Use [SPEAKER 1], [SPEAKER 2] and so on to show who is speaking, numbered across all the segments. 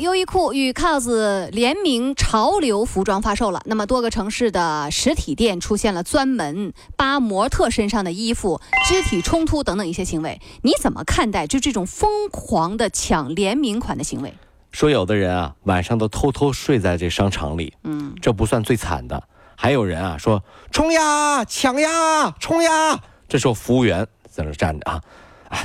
[SPEAKER 1] 优衣库与 COS 联名潮流服装发售了。那么多个城市的实体店出现了专门扒模特身上的衣服、肢体冲突等等一些行为。你怎么看待就这种疯狂的抢联名款的行为？
[SPEAKER 2] 说有的人啊，晚上都偷偷睡在这商场里，嗯，这不算最惨的。还有人啊说冲呀、抢呀、冲呀，这时候服务员在那站着啊，啊。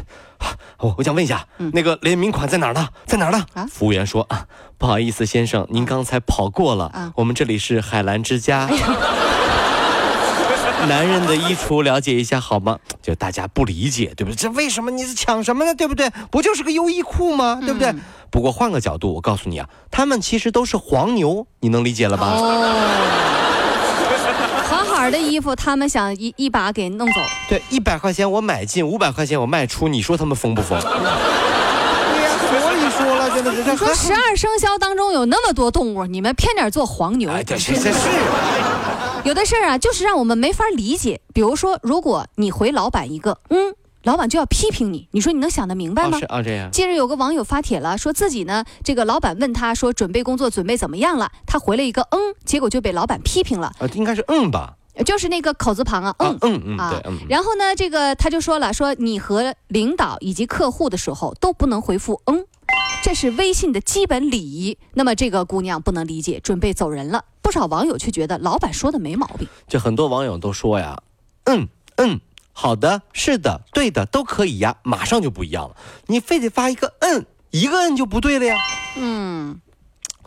[SPEAKER 2] 我我想问一下，那个联名款在哪儿呢？在哪儿呢？啊，服务员说啊，不好意思，先生，您刚才跑过了。啊，我们这里是海澜之家。男人的衣橱了解一下好吗？就大家不理解，对不对？这为什么你是抢什么呢？对不对？不就是个优衣库吗？对不对？不过换个角度，我告诉你啊，他们其实都是黄牛，你能理解了吧？哦。
[SPEAKER 1] 的衣服，他们想一一把给弄走。
[SPEAKER 2] 对，一百块钱我买进，五百块钱我卖出，你说他们疯不疯？对呀，所以说了，真的是。
[SPEAKER 1] 你说十二生肖当中有那么多动物，你们偏点做黄牛？哎，
[SPEAKER 2] 这这是。
[SPEAKER 1] 有的事儿啊，就是让我们没法理解。比如说，如果你回老板一个，嗯。老板就要批评你，你说你能想得明白吗？
[SPEAKER 2] 是啊，这样。
[SPEAKER 1] 近日有个网友发帖了，说自己呢，这个老板问他说准备工作准备怎么样了，他回了一个嗯，结果就被老板批评了。
[SPEAKER 2] 啊，应该是嗯吧。
[SPEAKER 1] 就是那个口字旁啊，嗯嗯嗯啊，然后呢，这个他就说了，说你和领导以及客户的时候都不能回复嗯，这是微信的基本礼仪。那么这个姑娘不能理解，准备走人了。不少网友却觉得老板说的没毛病。
[SPEAKER 2] 就很多网友都说呀，嗯嗯，好的，是的，对的，都可以呀，马上就不一样了。你非得发一个嗯，一个嗯就不对了呀。嗯，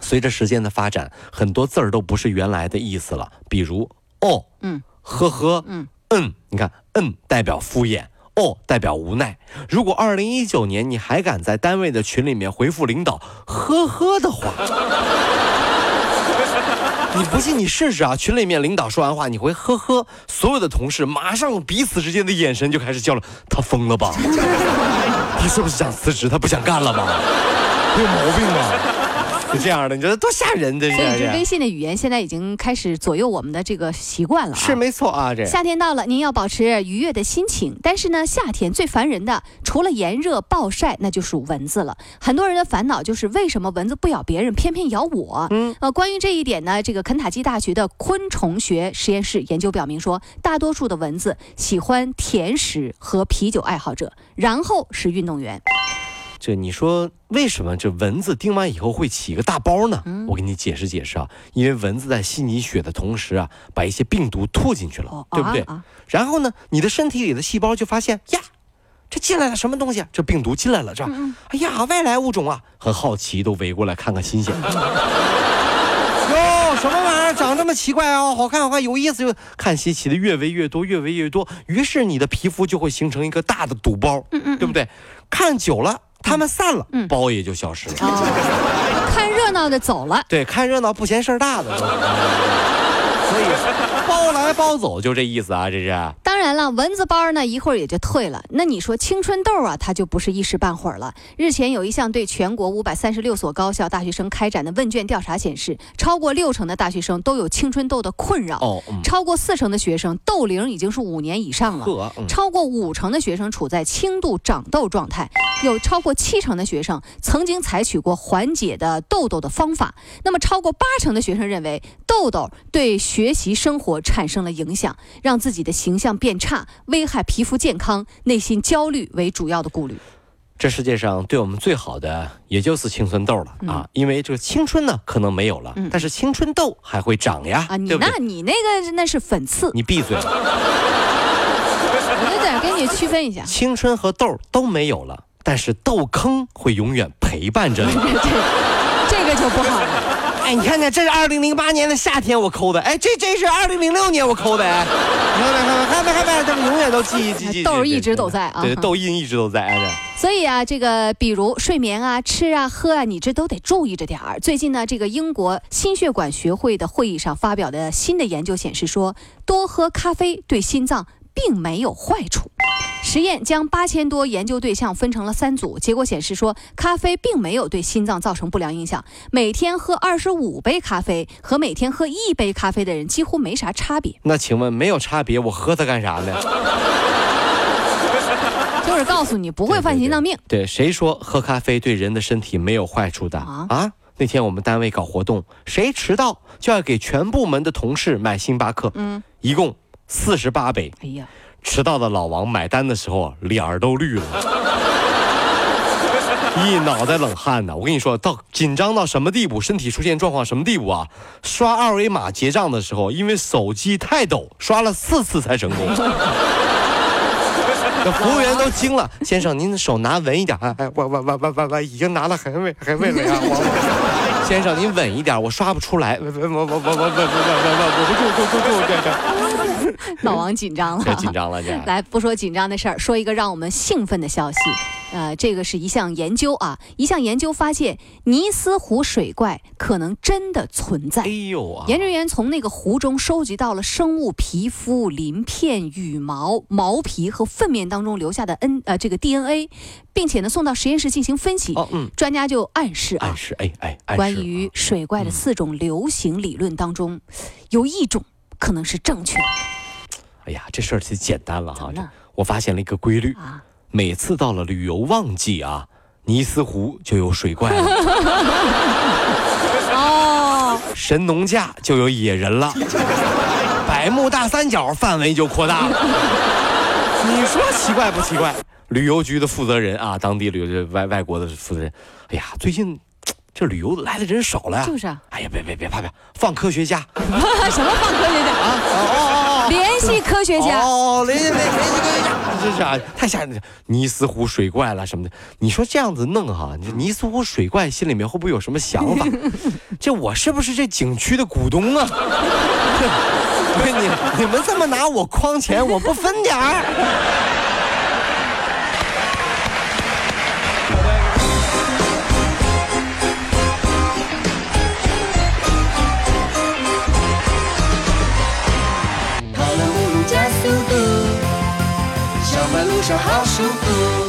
[SPEAKER 2] 随着时间的发展，很多字儿都不是原来的意思了，比如。哦，嗯，呵呵，嗯嗯，你看，嗯代表敷衍，哦代表无奈。如果二零一九年你还敢在单位的群里面回复领导呵呵的话，你不信你试试啊！群里面领导说完话，你回呵呵，所有的同事马上彼此之间的眼神就开始交流。他疯了吧？他是不是想辞职？他不想干了吗？有毛病吗？是这样的，你觉得多吓人？这
[SPEAKER 1] 所以，这微信的语言现在已经开始左右我们的这个习惯了。
[SPEAKER 2] 是没错啊，这
[SPEAKER 1] 夏天到了，您要保持愉悦的心情。但是呢，夏天最烦人的，除了炎热暴晒，那就属蚊子了。很多人的烦恼就是为什么蚊子不咬别人，偏偏咬我？嗯，呃，关于这一点呢，这个肯塔基大学的昆虫学实验室研究表明说，大多数的蚊子喜欢甜食和啤酒爱好者，然后是运动员。
[SPEAKER 2] 这你说为什么这蚊子叮完以后会起一个大包呢？我给你解释解释啊，因为蚊子在吸你血的同时啊，把一些病毒吐进去了，对不对？然后呢，你的身体里的细胞就发现呀，这进来了什么东西？这病毒进来了，这，哎呀，外来物种啊，很好奇，都围过来看看新鲜。哟，什么玩意儿长这么奇怪啊？好看好看，有意思，就看稀奇的越围越多，越围越多，于是你的皮肤就会形成一个大的堵包，对不对？看久了。他们散了，包也就消失了。
[SPEAKER 1] 看热闹的走了，
[SPEAKER 2] 对，看热闹不嫌事儿大的。所以包来包走就这意思啊，这是。
[SPEAKER 1] 当然了，蚊子包呢一会儿也就退了。那你说青春痘啊，它就不是一时半会儿了。日前有一项对全国五百三十六所高校大学生开展的问卷调查显示，超过六成的大学生都有青春痘的困扰。哦，超过四成的学生痘龄已经是五年以上了。超过五成的学生处在轻度长痘状态。有超过七成的学生曾经采取过缓解的痘痘的方法。那么，超过八成的学生认为痘痘对学习生活产生了影响，让自己的形象变差，危害皮肤健康，内心焦虑为主要的顾虑。
[SPEAKER 2] 这世界上对我们最好的也就是青春痘了啊！因为这个青春呢可能没有了，但是青春痘还会长呀。啊，
[SPEAKER 1] 你那你那个那是粉刺。
[SPEAKER 2] 你闭嘴！
[SPEAKER 1] 我有点跟你区分一下，
[SPEAKER 2] 青春和痘都没有了。但是痘坑会永远陪伴着你，
[SPEAKER 1] 这个就不好了。
[SPEAKER 2] 哎，你看看，这是二零零八年的夏天我抠的，哎，这这是二零零六年我抠的，哎，你看看看看看看，他们永远都记记记，
[SPEAKER 1] 痘一直都在啊，
[SPEAKER 2] 对，痘印一直都在，哎。
[SPEAKER 1] 所以啊，这个比如睡眠啊、吃啊、喝啊，你这都得注意着点儿。最近呢，这个英国心血管学会的会议上发表的新的研究显示说，多喝咖啡对心脏并没有坏处。实验将八千多研究对象分成了三组，结果显示说，咖啡并没有对心脏造成不良影响。每天喝二十五杯咖啡和每天喝一杯咖啡的人几乎没啥差别。
[SPEAKER 2] 那请问没有差别，我喝它干啥呢？
[SPEAKER 1] 就是告诉你不会犯心脏病。
[SPEAKER 2] 对，谁说喝咖啡对人的身体没有坏处的啊？啊，那天我们单位搞活动，谁迟到就要给全部门的同事买星巴克，嗯，一共四十八杯。哎呀。迟到的老王买单的时候脸儿都绿了，一脑袋冷汗呢。我跟你说到紧张到什么地步，身体出现状况什么地步啊？刷二维码结账的时候，因为手机太抖，刷了四次才成功。那服务员都惊了，先生您的手拿稳一点啊！哎，我我我我我我已经拿了很稳很稳了呀。先生您稳一点，我刷不出来。我我我我我我我我我我不住住住住这个。
[SPEAKER 1] 老王紧张了，
[SPEAKER 2] 紧张了，
[SPEAKER 1] 来，不说紧张的事儿，说一个让我们兴奋的消息。呃，这个是一项研究啊，一项研究发现，尼斯湖水怪可能真的存在。哎呦啊！研究员从那个湖中收集到了生物皮肤、鳞片、羽毛、毛皮和粪便当中留下的 N 呃这个 DNA，并且呢送到实验室进行分析。哦，嗯。专家就暗示啊，
[SPEAKER 2] 暗示，哎哎，
[SPEAKER 1] 关于水怪的四种流行理论当中，有一种可能是正确的。
[SPEAKER 2] 哎呀，这事儿就简单了哈！我发现了一个规律啊，每次到了旅游旺季啊，尼斯湖就有水怪了。哦，神农架就有野人了，百慕大三角范围就扩大了。你说奇怪不奇怪？旅游局的负责人啊，当地旅游外外国的负责人，哎呀，最近这旅游来的人少了呀。
[SPEAKER 1] 就是。
[SPEAKER 2] 啊哎呀，别别别怕别，放科学家。
[SPEAKER 1] 什么放科学家啊？哦哦。联系科学家哦，
[SPEAKER 2] 联系联联系科学家，这是啊，太吓人了！尼斯湖水怪了什么的，你说这样子弄哈，尼斯湖水怪心里面会不会有什么想法？这我是不是这景区的股东啊？你你们这么拿我框钱，我不分点儿？
[SPEAKER 3] 好舒服。